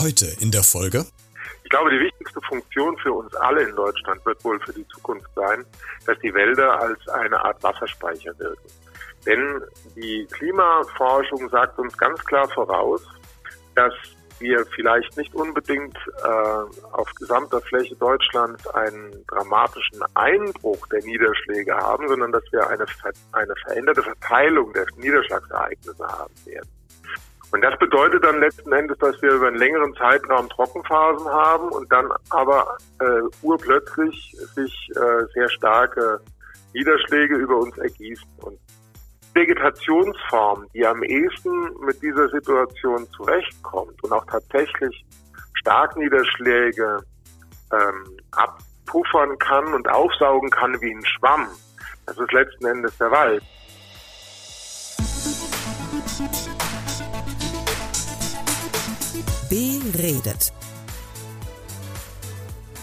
Heute in der Folge. Ich glaube, die wichtigste Funktion für uns alle in Deutschland wird wohl für die Zukunft sein, dass die Wälder als eine Art Wasserspeicher wirken. Denn die Klimaforschung sagt uns ganz klar voraus, dass wir vielleicht nicht unbedingt äh, auf gesamter Fläche Deutschlands einen dramatischen Einbruch der Niederschläge haben, sondern dass wir eine, eine veränderte Verteilung der Niederschlagsereignisse haben werden. Und das bedeutet dann letzten Endes, dass wir über einen längeren Zeitraum Trockenphasen haben und dann aber äh, urplötzlich sich äh, sehr starke Niederschläge über uns ergießen. Und Vegetationsform, die am ehesten mit dieser Situation zurechtkommt und auch tatsächlich Starkniederschläge ähm, abpuffern kann und aufsaugen kann wie ein Schwamm, das ist letzten Endes der Wald. Beredet.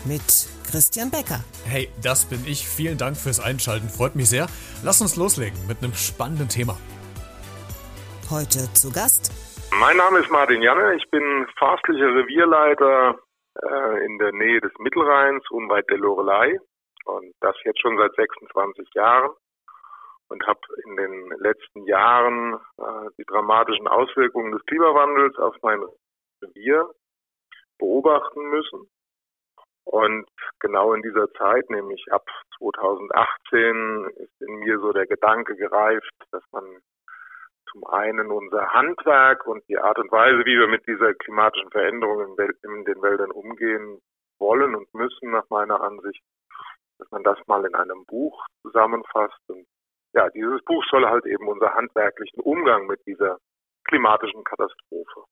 Mit Christian Becker. Hey, das bin ich. Vielen Dank fürs Einschalten. Freut mich sehr. Lass uns loslegen mit einem spannenden Thema. Heute zu Gast. Mein Name ist Martin Janne. Ich bin forstlicher Revierleiter äh, in der Nähe des Mittelrheins, unweit der Lorelei. Und das jetzt schon seit 26 Jahren. Und habe in den letzten Jahren äh, die dramatischen Auswirkungen des Klimawandels auf mein Revier beobachten müssen. Und genau in dieser Zeit, nämlich ab 2018, ist in mir so der Gedanke gereift, dass man zum einen unser Handwerk und die Art und Weise, wie wir mit dieser klimatischen Veränderung in, den Wäldern umgehen wollen und müssen, nach meiner Ansicht, dass man das mal in einem Buch zusammenfasst. Und ja, dieses Buch soll halt eben unser handwerklichen Umgang mit dieser klimatischen Katastrophe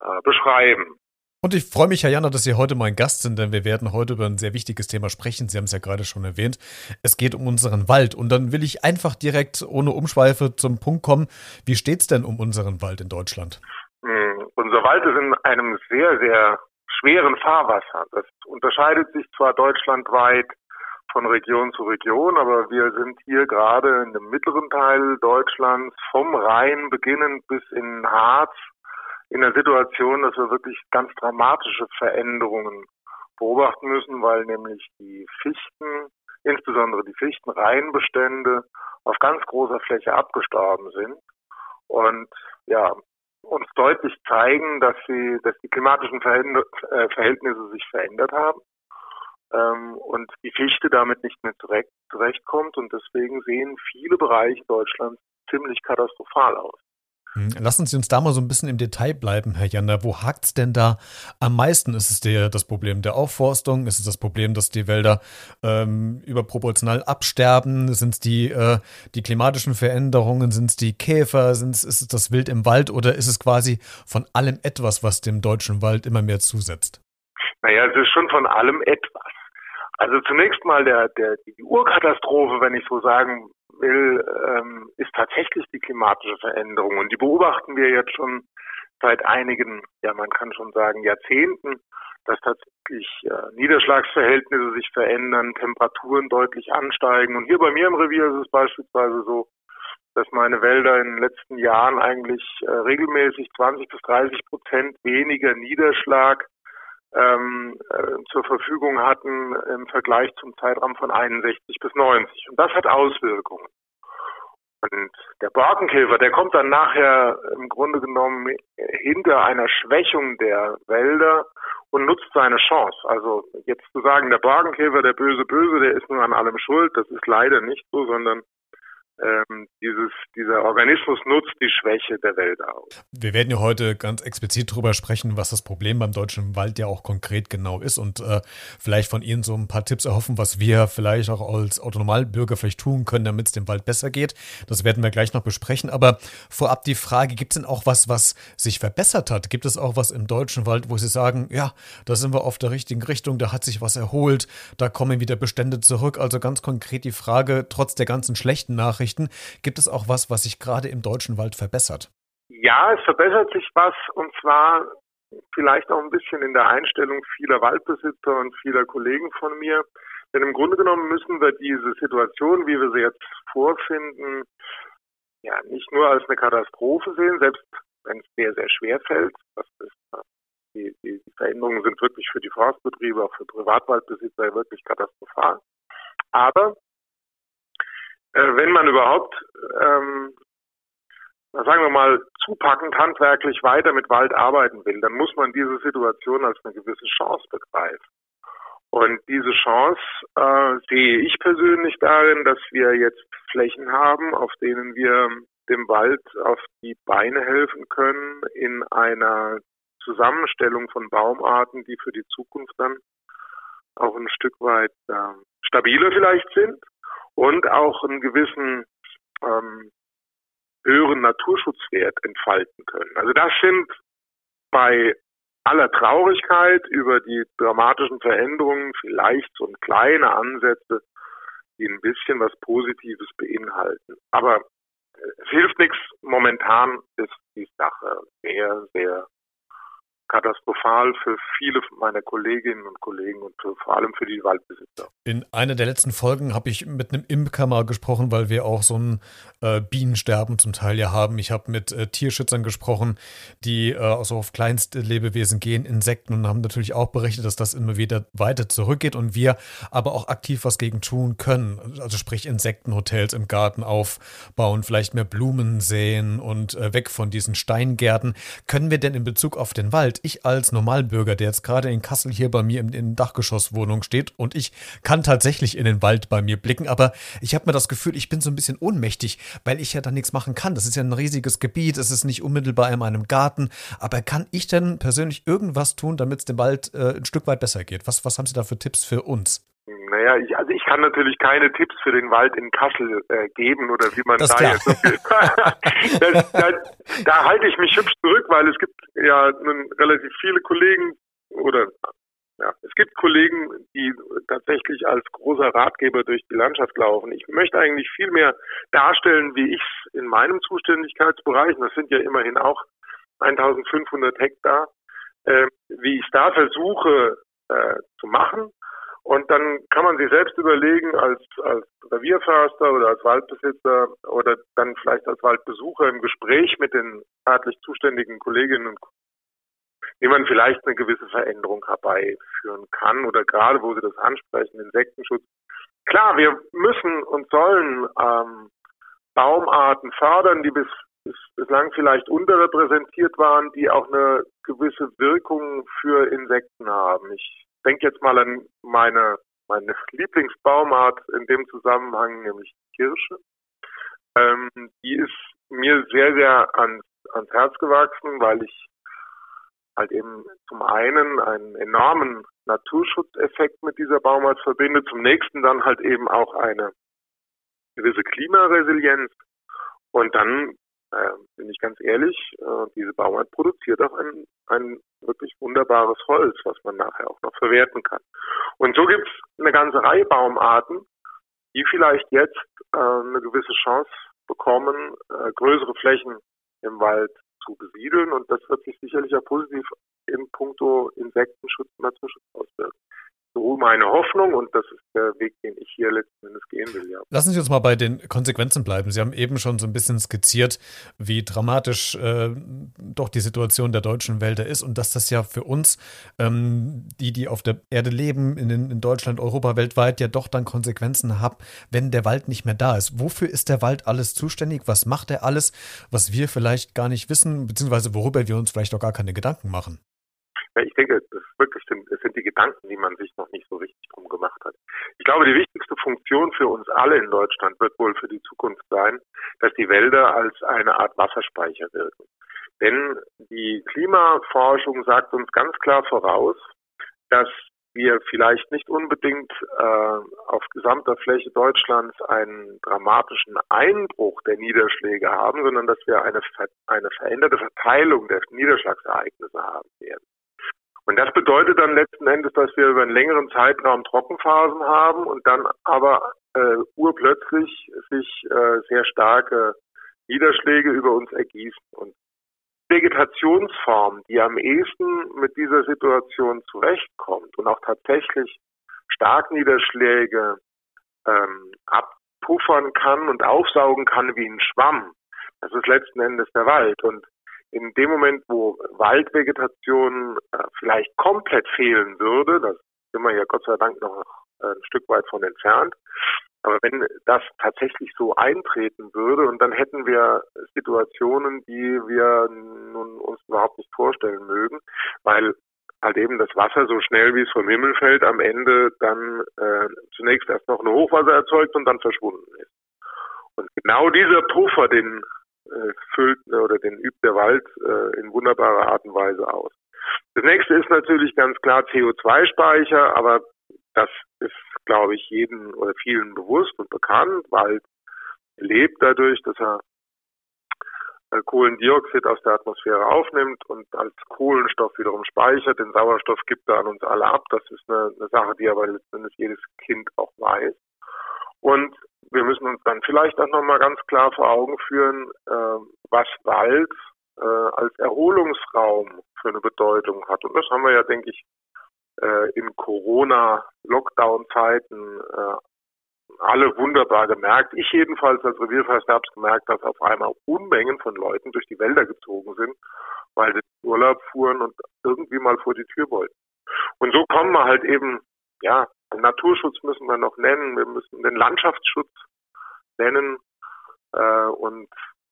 äh, beschreiben. Und ich freue mich, Herr Janner, dass Sie heute mein Gast sind, denn wir werden heute über ein sehr wichtiges Thema sprechen. Sie haben es ja gerade schon erwähnt. Es geht um unseren Wald. Und dann will ich einfach direkt ohne Umschweife zum Punkt kommen. Wie steht es denn um unseren Wald in Deutschland? Hm, unser Wald ist in einem sehr, sehr schweren Fahrwasser. Das unterscheidet sich zwar deutschlandweit von Region zu Region, aber wir sind hier gerade in dem mittleren Teil Deutschlands vom Rhein beginnend bis in Harz in der Situation, dass wir wirklich ganz dramatische Veränderungen beobachten müssen, weil nämlich die Fichten, insbesondere die Fichtenreihenbestände, auf ganz großer Fläche abgestorben sind und ja uns deutlich zeigen, dass sie, dass die klimatischen äh, Verhältnisse sich verändert haben ähm, und die Fichte damit nicht mehr zurecht, zurechtkommt und deswegen sehen viele Bereiche Deutschlands ziemlich katastrophal aus. Hm, lassen Sie uns da mal so ein bisschen im Detail bleiben, Herr Jander. Wo hakt es denn da am meisten? Ist es der, das Problem der Aufforstung? Ist es das Problem, dass die Wälder ähm, überproportional absterben? Sind es die, äh, die klimatischen Veränderungen? Sind es die Käfer? Sind's, ist es das Wild im Wald? Oder ist es quasi von allem etwas, was dem deutschen Wald immer mehr zusetzt? Naja, es ist schon von allem etwas. Also zunächst mal der, der, die Urkatastrophe, wenn ich so sagen will, ähm, ist tatsächlich die klimatische Veränderung. Und die beobachten wir jetzt schon seit einigen, ja man kann schon sagen, Jahrzehnten, dass tatsächlich äh, Niederschlagsverhältnisse sich verändern, Temperaturen deutlich ansteigen. Und hier bei mir im Revier ist es beispielsweise so, dass meine Wälder in den letzten Jahren eigentlich äh, regelmäßig 20 bis 30 Prozent weniger Niederschlag ähm, äh, zur Verfügung hatten im Vergleich zum Zeitraum von 61 bis 90. Und das hat Auswirkungen. Und der Borkenkäfer, der kommt dann nachher im Grunde genommen hinter einer Schwächung der Wälder und nutzt seine Chance. Also jetzt zu sagen, der Borkenkäfer, der böse Böse, der ist nun an allem schuld, das ist leider nicht so, sondern ähm, dieses, dieser Organismus nutzt die Schwäche der Welt aus. Wir werden ja heute ganz explizit darüber sprechen, was das Problem beim deutschen Wald ja auch konkret genau ist und äh, vielleicht von Ihnen so ein paar Tipps erhoffen, was wir vielleicht auch als Autonomalbürger vielleicht tun können, damit es dem Wald besser geht. Das werden wir gleich noch besprechen. Aber vorab die Frage, gibt es denn auch was, was sich verbessert hat? Gibt es auch was im deutschen Wald, wo Sie sagen, ja, da sind wir auf der richtigen Richtung, da hat sich was erholt, da kommen wieder Bestände zurück? Also ganz konkret die Frage, trotz der ganzen schlechten Nachrichten, Nachrichten. Gibt es auch was, was sich gerade im deutschen Wald verbessert? Ja, es verbessert sich was und zwar vielleicht auch ein bisschen in der Einstellung vieler Waldbesitzer und vieler Kollegen von mir. Denn im Grunde genommen müssen wir diese Situation, wie wir sie jetzt vorfinden, ja nicht nur als eine Katastrophe sehen, selbst wenn es sehr, sehr schwer fällt, das ist die, die, die Veränderungen sind wirklich für die Forstbetriebe, auch für Privatwaldbesitzer wirklich katastrophal. Aber wenn man überhaupt, ähm, sagen wir mal, zupackend handwerklich weiter mit Wald arbeiten will, dann muss man diese Situation als eine gewisse Chance begreifen. Und diese Chance äh, sehe ich persönlich darin, dass wir jetzt Flächen haben, auf denen wir dem Wald auf die Beine helfen können in einer Zusammenstellung von Baumarten, die für die Zukunft dann auch ein Stück weit äh, stabiler vielleicht sind und auch einen gewissen ähm, höheren Naturschutzwert entfalten können. Also das sind bei aller Traurigkeit über die dramatischen Veränderungen vielleicht so kleine Ansätze, die ein bisschen was Positives beinhalten. Aber es hilft nichts. Momentan ist die Sache sehr, sehr katastrophal für viele meiner Kolleginnen und Kollegen und für, vor allem für die Waldbesitzer. In einer der letzten Folgen habe ich mit einem Imker mal gesprochen, weil wir auch so ein äh, Bienensterben zum Teil ja haben. Ich habe mit äh, Tierschützern gesprochen, die äh, also auf kleinste Lebewesen gehen, Insekten und haben natürlich auch berichtet, dass das immer wieder weiter zurückgeht und wir aber auch aktiv was gegen tun können. Also sprich Insektenhotels im Garten aufbauen, vielleicht mehr Blumen säen und äh, weg von diesen Steingärten. Können wir denn in Bezug auf den Wald ich als Normalbürger, der jetzt gerade in Kassel hier bei mir in, in Dachgeschosswohnung steht und ich kann tatsächlich in den Wald bei mir blicken, aber ich habe mir das Gefühl, ich bin so ein bisschen ohnmächtig, weil ich ja da nichts machen kann. Das ist ja ein riesiges Gebiet, es ist nicht unmittelbar in meinem Garten, aber kann ich denn persönlich irgendwas tun, damit es dem Wald äh, ein Stück weit besser geht? Was, was haben Sie da für Tipps für uns? Naja, ich, also ich kann natürlich keine Tipps für den Wald in Kassel äh, geben oder wie man das da jetzt. das, da, da halte ich mich hübsch zurück, weil es gibt ja nun relativ viele Kollegen oder ja, es gibt Kollegen, die tatsächlich als großer Ratgeber durch die Landschaft laufen. Ich möchte eigentlich viel mehr darstellen, wie ich es in meinem Zuständigkeitsbereich, das sind ja immerhin auch 1500 Hektar, äh, wie ich es da versuche äh, zu machen und dann kann man sich selbst überlegen, als, als Revierförster oder als Waldbesitzer oder dann vielleicht als Waldbesucher im Gespräch mit den örtlich zuständigen Kolleginnen und Kollegen, wie man vielleicht eine gewisse Veränderung herbeiführen kann oder gerade wo Sie das ansprechen, Insektenschutz. Klar, wir müssen und sollen ähm, Baumarten fördern, die bis, bis bislang vielleicht unterrepräsentiert waren, die auch eine gewisse Wirkung für Insekten haben. Ich denke jetzt mal an meine, meine Lieblingsbaumart in dem Zusammenhang, nämlich Kirsche. Ähm, die ist mir sehr, sehr ans, ans Herz gewachsen, weil ich halt eben zum einen einen enormen Naturschutzeffekt mit dieser Baumart verbinde, zum nächsten dann halt eben auch eine gewisse Klimaresilienz und dann äh, bin ich ganz ehrlich, äh, diese Baumart produziert auch ein, ein wirklich wunderbares Holz, was man nachher auch noch verwerten kann. Und so gibt es eine ganze Reihe Baumarten, die vielleicht jetzt äh, eine gewisse Chance bekommen, äh, größere Flächen im Wald zu besiedeln. Und das wird sich sicherlich auch positiv in puncto Insektenschutz und Naturschutz auswirken so meine Hoffnung und das ist der Weg, den ich hier letzten Endes gehen will. Ja. Lassen Sie uns mal bei den Konsequenzen bleiben. Sie haben eben schon so ein bisschen skizziert, wie dramatisch äh, doch die Situation der deutschen Wälder ist und dass das ja für uns, ähm, die, die auf der Erde leben, in, in Deutschland, Europa, weltweit, ja doch dann Konsequenzen hat, wenn der Wald nicht mehr da ist. Wofür ist der Wald alles zuständig? Was macht er alles, was wir vielleicht gar nicht wissen, beziehungsweise worüber wir uns vielleicht auch gar keine Gedanken machen? Ja, ich denke, das ist wirklich es sind die Gedanken, die man sich noch nicht so richtig drum gemacht hat. Ich glaube, die wichtigste Funktion für uns alle in Deutschland wird wohl für die Zukunft sein, dass die Wälder als eine Art Wasserspeicher wirken. Denn die Klimaforschung sagt uns ganz klar voraus, dass wir vielleicht nicht unbedingt äh, auf gesamter Fläche Deutschlands einen dramatischen Einbruch der Niederschläge haben, sondern dass wir eine, eine veränderte Verteilung der Niederschlagsereignisse haben werden. Und das bedeutet dann letzten Endes, dass wir über einen längeren Zeitraum Trockenphasen haben und dann aber äh, urplötzlich sich äh, sehr starke Niederschläge über uns ergießen. Und Vegetationsform, die am ehesten mit dieser Situation zurechtkommt und auch tatsächlich Starkniederschläge ähm, abpuffern kann und aufsaugen kann wie ein Schwamm, das ist letzten Endes der Wald. Und in dem Moment, wo Waldvegetation äh, vielleicht komplett fehlen würde, das sind wir ja Gott sei Dank noch ein Stück weit von entfernt, aber wenn das tatsächlich so eintreten würde und dann hätten wir Situationen, die wir nun uns überhaupt nicht vorstellen mögen, weil halt eben das Wasser so schnell wie es vom Himmel fällt am Ende dann äh, zunächst erst noch eine Hochwasser erzeugt und dann verschwunden ist. Und genau dieser Puffer, den äh, füllt oder den übt der Wald äh, in wunderbarer Art und Weise aus. Das nächste ist natürlich ganz klar CO2-Speicher, aber das ist, glaube ich, jedem oder vielen bewusst und bekannt. Wald lebt dadurch, dass er äh, Kohlendioxid aus der Atmosphäre aufnimmt und als Kohlenstoff wiederum speichert. Den Sauerstoff gibt er an uns alle ab. Das ist eine, eine Sache, die aber letztendlich jedes Kind auch weiß. Und wir müssen uns dann vielleicht auch nochmal ganz klar vor Augen führen, äh, was Wald äh, als Erholungsraum für eine Bedeutung hat. Und das haben wir ja, denke ich, äh, in Corona-Lockdown-Zeiten äh, alle wunderbar gemerkt. Ich jedenfalls als Revierförster habe es gemerkt, dass auf einmal Unmengen von Leuten durch die Wälder gezogen sind, weil sie Urlaub fuhren und irgendwie mal vor die Tür wollten. Und so kommen wir halt eben, ja, Naturschutz müssen wir noch nennen, wir müssen den Landschaftsschutz nennen äh, und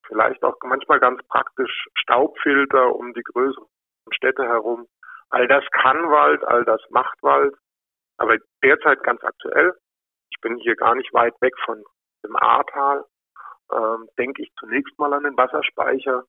vielleicht auch manchmal ganz praktisch Staubfilter um die größeren Städte herum. All das kann Wald, all das macht Wald. Aber derzeit ganz aktuell, ich bin hier gar nicht weit weg von dem Ahrtal, ähm, denke ich zunächst mal an den Wasserspeicher,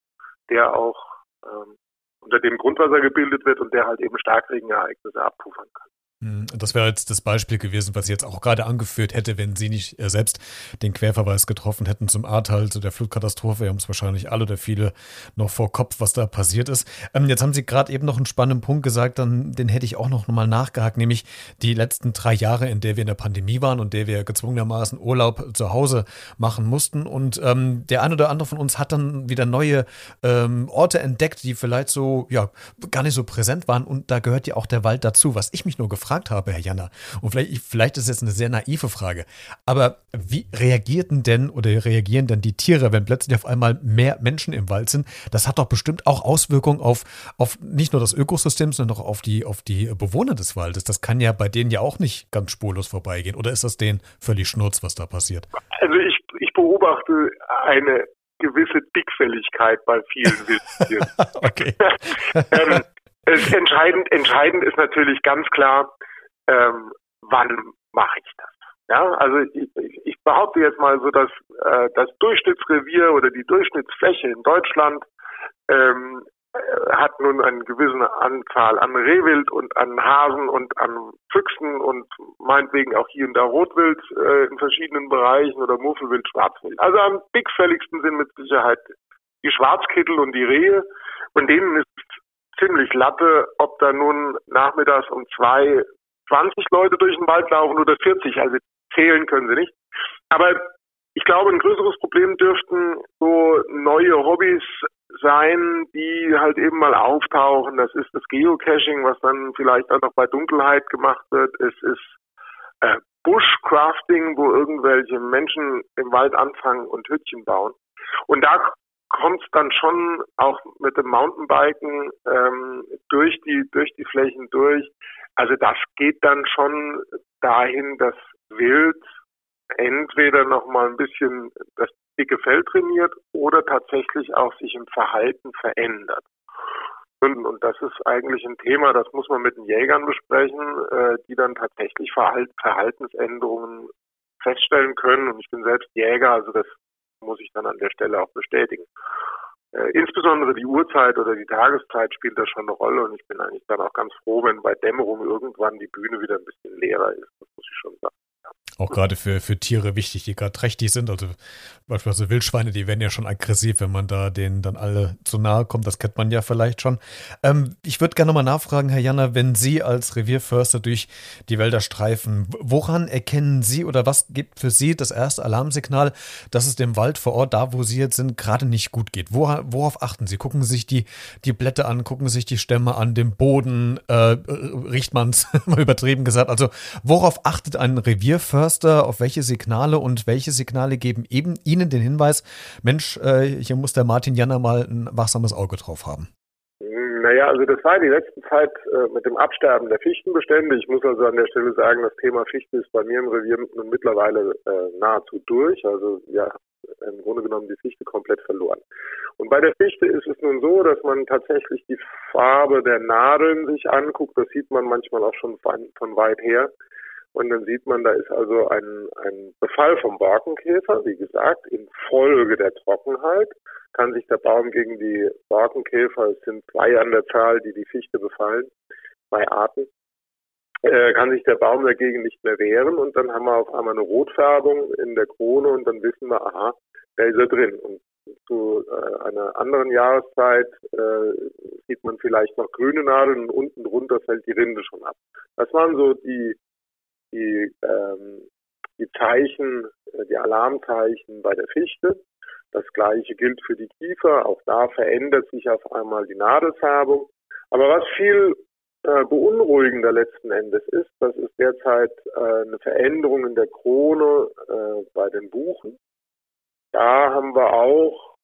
der auch ähm, unter dem Grundwasser gebildet wird und der halt eben Starkregenereignisse abpuffern kann. Hm, das wäre jetzt das Beispiel gewesen, was ich jetzt auch gerade angeführt hätte, wenn Sie nicht äh, selbst den Querverweis getroffen hätten zum Ahrtal, zu der Flutkatastrophe. Wir haben es wahrscheinlich alle oder viele noch vor Kopf, was da passiert ist. Ähm, jetzt haben Sie gerade eben noch einen spannenden Punkt gesagt, dann, den hätte ich auch noch mal nachgehakt, nämlich die letzten drei Jahre, in der wir in der Pandemie waren und der wir gezwungenermaßen Urlaub zu Hause machen mussten. Und ähm, der eine oder andere von uns hat dann wieder neue ähm, Orte entdeckt, die vielleicht so, ja, gar nicht so präsent waren. Und da gehört ja auch der Wald dazu. Was ich mich nur gefragt gefragt habe, Herr Janner, und vielleicht, vielleicht ist es jetzt eine sehr naive Frage, aber wie reagierten denn oder reagieren denn die Tiere, wenn plötzlich auf einmal mehr Menschen im Wald sind? Das hat doch bestimmt auch Auswirkungen auf, auf nicht nur das Ökosystem, sondern auch auf die, auf die Bewohner des Waldes. Das kann ja bei denen ja auch nicht ganz spurlos vorbeigehen. Oder ist das denen völlig schnurz, was da passiert? Also ich, ich beobachte eine gewisse Dickfälligkeit bei vielen Wildtieren. okay. ähm, entscheidend, entscheidend ist natürlich ganz klar, ähm, wann mache ich das? Ja, also ich, ich behaupte jetzt mal so, dass äh, das Durchschnittsrevier oder die Durchschnittsfläche in Deutschland ähm, äh, hat nun eine gewisse Anzahl an Rehwild und an Hasen und an Füchsen und meinetwegen auch hier und da Rotwild äh, in verschiedenen Bereichen oder Muffelwild, Schwarzwild. Also am dickfälligsten sind mit Sicherheit die Schwarzkittel und die Rehe. Und denen ist ziemlich Latte, ob da nun nachmittags um zwei 20 Leute durch den Wald laufen oder 40. Also zählen können sie nicht. Aber ich glaube, ein größeres Problem dürften so neue Hobbys sein, die halt eben mal auftauchen. Das ist das Geocaching, was dann vielleicht auch noch bei Dunkelheit gemacht wird. Es ist äh, Bushcrafting, wo irgendwelche Menschen im Wald anfangen und Hütchen bauen. Und da kommt dann schon auch mit dem Mountainbiken ähm, durch die durch die Flächen durch. Also das geht dann schon dahin, dass Wild entweder noch mal ein bisschen das dicke Fell trainiert oder tatsächlich auch sich im Verhalten verändert. Und, und das ist eigentlich ein Thema, das muss man mit den Jägern besprechen, äh, die dann tatsächlich Verhalt, Verhaltensänderungen feststellen können. Und ich bin selbst Jäger, also das muss ich dann an der Stelle auch bestätigen. Äh, insbesondere die Uhrzeit oder die Tageszeit spielt da schon eine Rolle und ich bin eigentlich dann auch ganz froh, wenn bei Dämmerung irgendwann die Bühne wieder ein bisschen leerer ist. Das muss ich schon sagen auch gerade für, für Tiere wichtig, die gerade trächtig sind. Also beispielsweise Wildschweine, die werden ja schon aggressiv, wenn man da denen dann alle zu nahe kommt. Das kennt man ja vielleicht schon. Ähm, ich würde gerne nochmal nachfragen, Herr Janner, wenn Sie als Revierförster durch die Wälder streifen, woran erkennen Sie oder was gibt für Sie das erste Alarmsignal, dass es dem Wald vor Ort, da wo Sie jetzt sind, gerade nicht gut geht? Worauf, worauf achten Sie? Gucken Sie sich die, die Blätter an, gucken Sie sich die Stämme an, den Boden, äh, riecht man es, mal übertrieben gesagt. Also worauf achtet ein Revierförster? Revierförster, auf welche Signale und welche Signale geben eben Ihnen den Hinweis, Mensch, äh, hier muss der Martin Janner mal ein wachsames Auge drauf haben? Naja, also das war die letzte Zeit äh, mit dem Absterben der Fichtenbestände. Ich muss also an der Stelle sagen, das Thema Fichte ist bei mir im Revier nun mittlerweile äh, nahezu durch. Also ja, im Grunde genommen die Fichte komplett verloren. Und bei der Fichte ist es nun so, dass man tatsächlich die Farbe der Nadeln sich anguckt. Das sieht man manchmal auch schon von, von weit her. Und dann sieht man, da ist also ein, ein Befall vom Borkenkäfer, wie gesagt, infolge der Trockenheit kann sich der Baum gegen die Borkenkäfer, es sind zwei an der Zahl, die die Fichte befallen, zwei Arten, äh, kann sich der Baum dagegen nicht mehr wehren und dann haben wir auf einmal eine Rotfärbung in der Krone und dann wissen wir, aha, da ist er drin. Und zu äh, einer anderen Jahreszeit äh, sieht man vielleicht noch grüne Nadeln und unten drunter fällt die Rinde schon ab. Das waren so die, die, ähm, die Zeichen, äh, die Alarmzeichen bei der Fichte. Das gleiche gilt für die Kiefer. Auch da verändert sich auf einmal die Nadelfärbung. Aber was viel äh, beunruhigender letzten Endes ist, das ist derzeit äh, eine Veränderung in der Krone äh, bei den Buchen. Da haben wir auch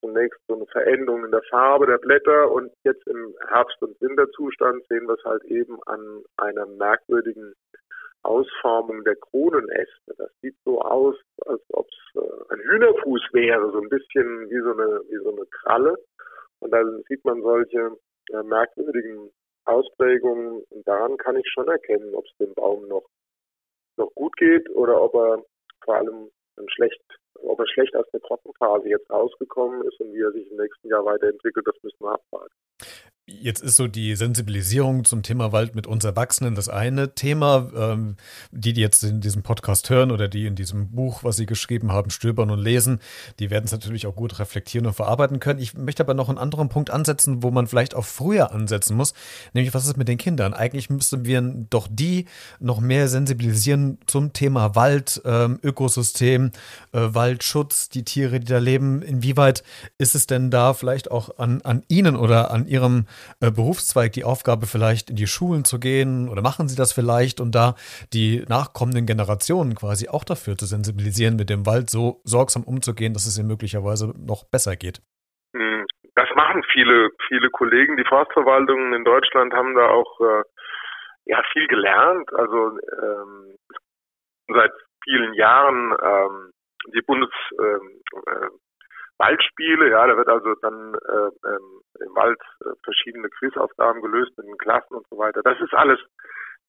zunächst so eine Veränderung in der Farbe der Blätter und jetzt im Herbst- und Winterzustand sehen wir es halt eben an einer merkwürdigen Ausformung der Kronenäste. Das sieht so aus, als ob es äh, ein Hühnerfuß wäre, so ein bisschen wie so eine, wie so eine Kralle. Und da sieht man solche äh, merkwürdigen Ausprägungen. Und daran kann ich schon erkennen, ob es dem Baum noch, noch gut geht oder ob er vor allem schlecht, ob er schlecht aus der Trockenphase jetzt rausgekommen ist und wie er sich im nächsten Jahr weiterentwickelt, das müssen wir abwarten. Jetzt ist so die Sensibilisierung zum Thema Wald mit uns Erwachsenen das eine Thema. Ähm, die, die jetzt in diesem Podcast hören oder die in diesem Buch, was Sie geschrieben haben, stöbern und lesen, die werden es natürlich auch gut reflektieren und verarbeiten können. Ich möchte aber noch einen anderen Punkt ansetzen, wo man vielleicht auch früher ansetzen muss, nämlich was ist mit den Kindern? Eigentlich müssten wir doch die noch mehr sensibilisieren zum Thema Wald, ähm, Ökosystem, äh, Waldschutz, die Tiere, die da leben. Inwieweit ist es denn da vielleicht auch an, an Ihnen oder an Ihrem äh, Berufszweig die Aufgabe, vielleicht in die Schulen zu gehen oder machen Sie das vielleicht und da die nachkommenden Generationen quasi auch dafür zu sensibilisieren, mit dem Wald so sorgsam umzugehen, dass es ihnen möglicherweise noch besser geht? Hm, das machen viele, viele Kollegen. Die Forstverwaltungen in Deutschland haben da auch äh, ja viel gelernt. Also ähm, seit vielen Jahren ähm, die Bundes ähm, äh, Waldspiele, ja, da wird also dann äh, ähm, im Wald äh, verschiedene Quizaufgaben gelöst in den Klassen und so weiter. Das ist alles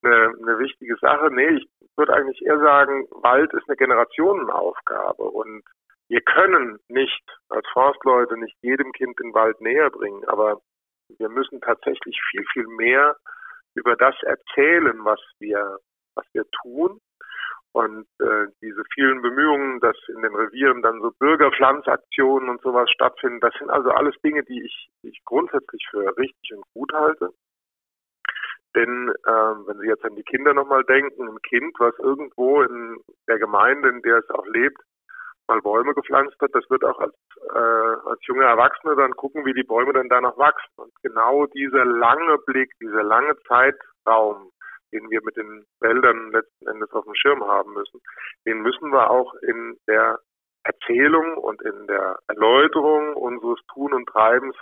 eine, eine wichtige Sache. Nee, ich würde eigentlich eher sagen, Wald ist eine Generationenaufgabe und wir können nicht als Forstleute nicht jedem Kind den Wald näher bringen, aber wir müssen tatsächlich viel, viel mehr über das erzählen, was wir, was wir tun und äh, diese vielen Bemühungen, dass in den Revieren dann so Bürgerpflanzaktionen und sowas stattfinden, das sind also alles Dinge, die ich, die ich grundsätzlich für richtig und gut halte. Denn äh, wenn Sie jetzt an die Kinder nochmal denken, ein Kind, was irgendwo in der Gemeinde, in der es auch lebt, mal Bäume gepflanzt hat, das wird auch als, äh, als junger Erwachsener dann gucken, wie die Bäume dann da noch wachsen. Und genau dieser lange Blick, dieser lange Zeitraum, den wir mit den Wäldern letzten Endes auf dem Schirm haben müssen, den müssen wir auch in der Erzählung und in der Erläuterung unseres Tun und Treibens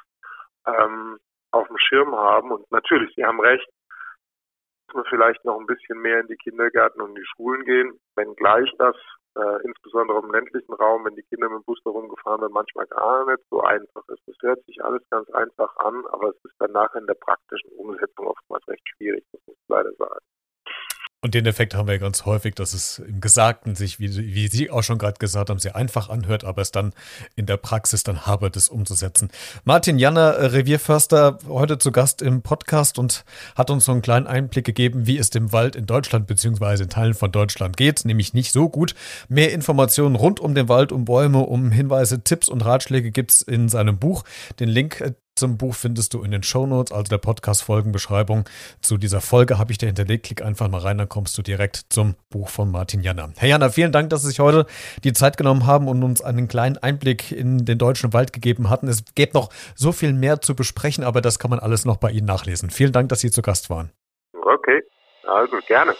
ähm, auf dem Schirm haben. Und natürlich, Sie haben recht, muss man vielleicht noch ein bisschen mehr in die Kindergärten und die Schulen gehen, wenngleich das äh, insbesondere im ländlichen Raum, wenn die Kinder mit dem Bus da rumgefahren werden, manchmal gar nicht so einfach ist. Das hört sich alles ganz einfach an, aber es ist danach in der praktischen Umsetzung oftmals recht schwierig, leider sagen. Und den Effekt haben wir ganz häufig, dass es im Gesagten sich, wie, wie Sie auch schon gerade gesagt haben, sehr einfach anhört, aber es dann in der Praxis dann habert, es umzusetzen. Martin Janner, äh, Revierförster, heute zu Gast im Podcast und hat uns so einen kleinen Einblick gegeben, wie es dem Wald in Deutschland beziehungsweise in Teilen von Deutschland geht, nämlich nicht so gut. Mehr Informationen rund um den Wald, um Bäume, um Hinweise, Tipps und Ratschläge gibt es in seinem Buch. Den Link äh, zum Buch findest du in den Show Notes, also der Podcast-Folgenbeschreibung. Zu dieser Folge habe ich dir hinterlegt. Klick einfach mal rein, dann kommst du direkt zum Buch von Martin Janner. Herr Janner, vielen Dank, dass Sie sich heute die Zeit genommen haben und uns einen kleinen Einblick in den deutschen Wald gegeben hatten. Es gäbe noch so viel mehr zu besprechen, aber das kann man alles noch bei Ihnen nachlesen. Vielen Dank, dass Sie zu Gast waren. Okay, also gerne.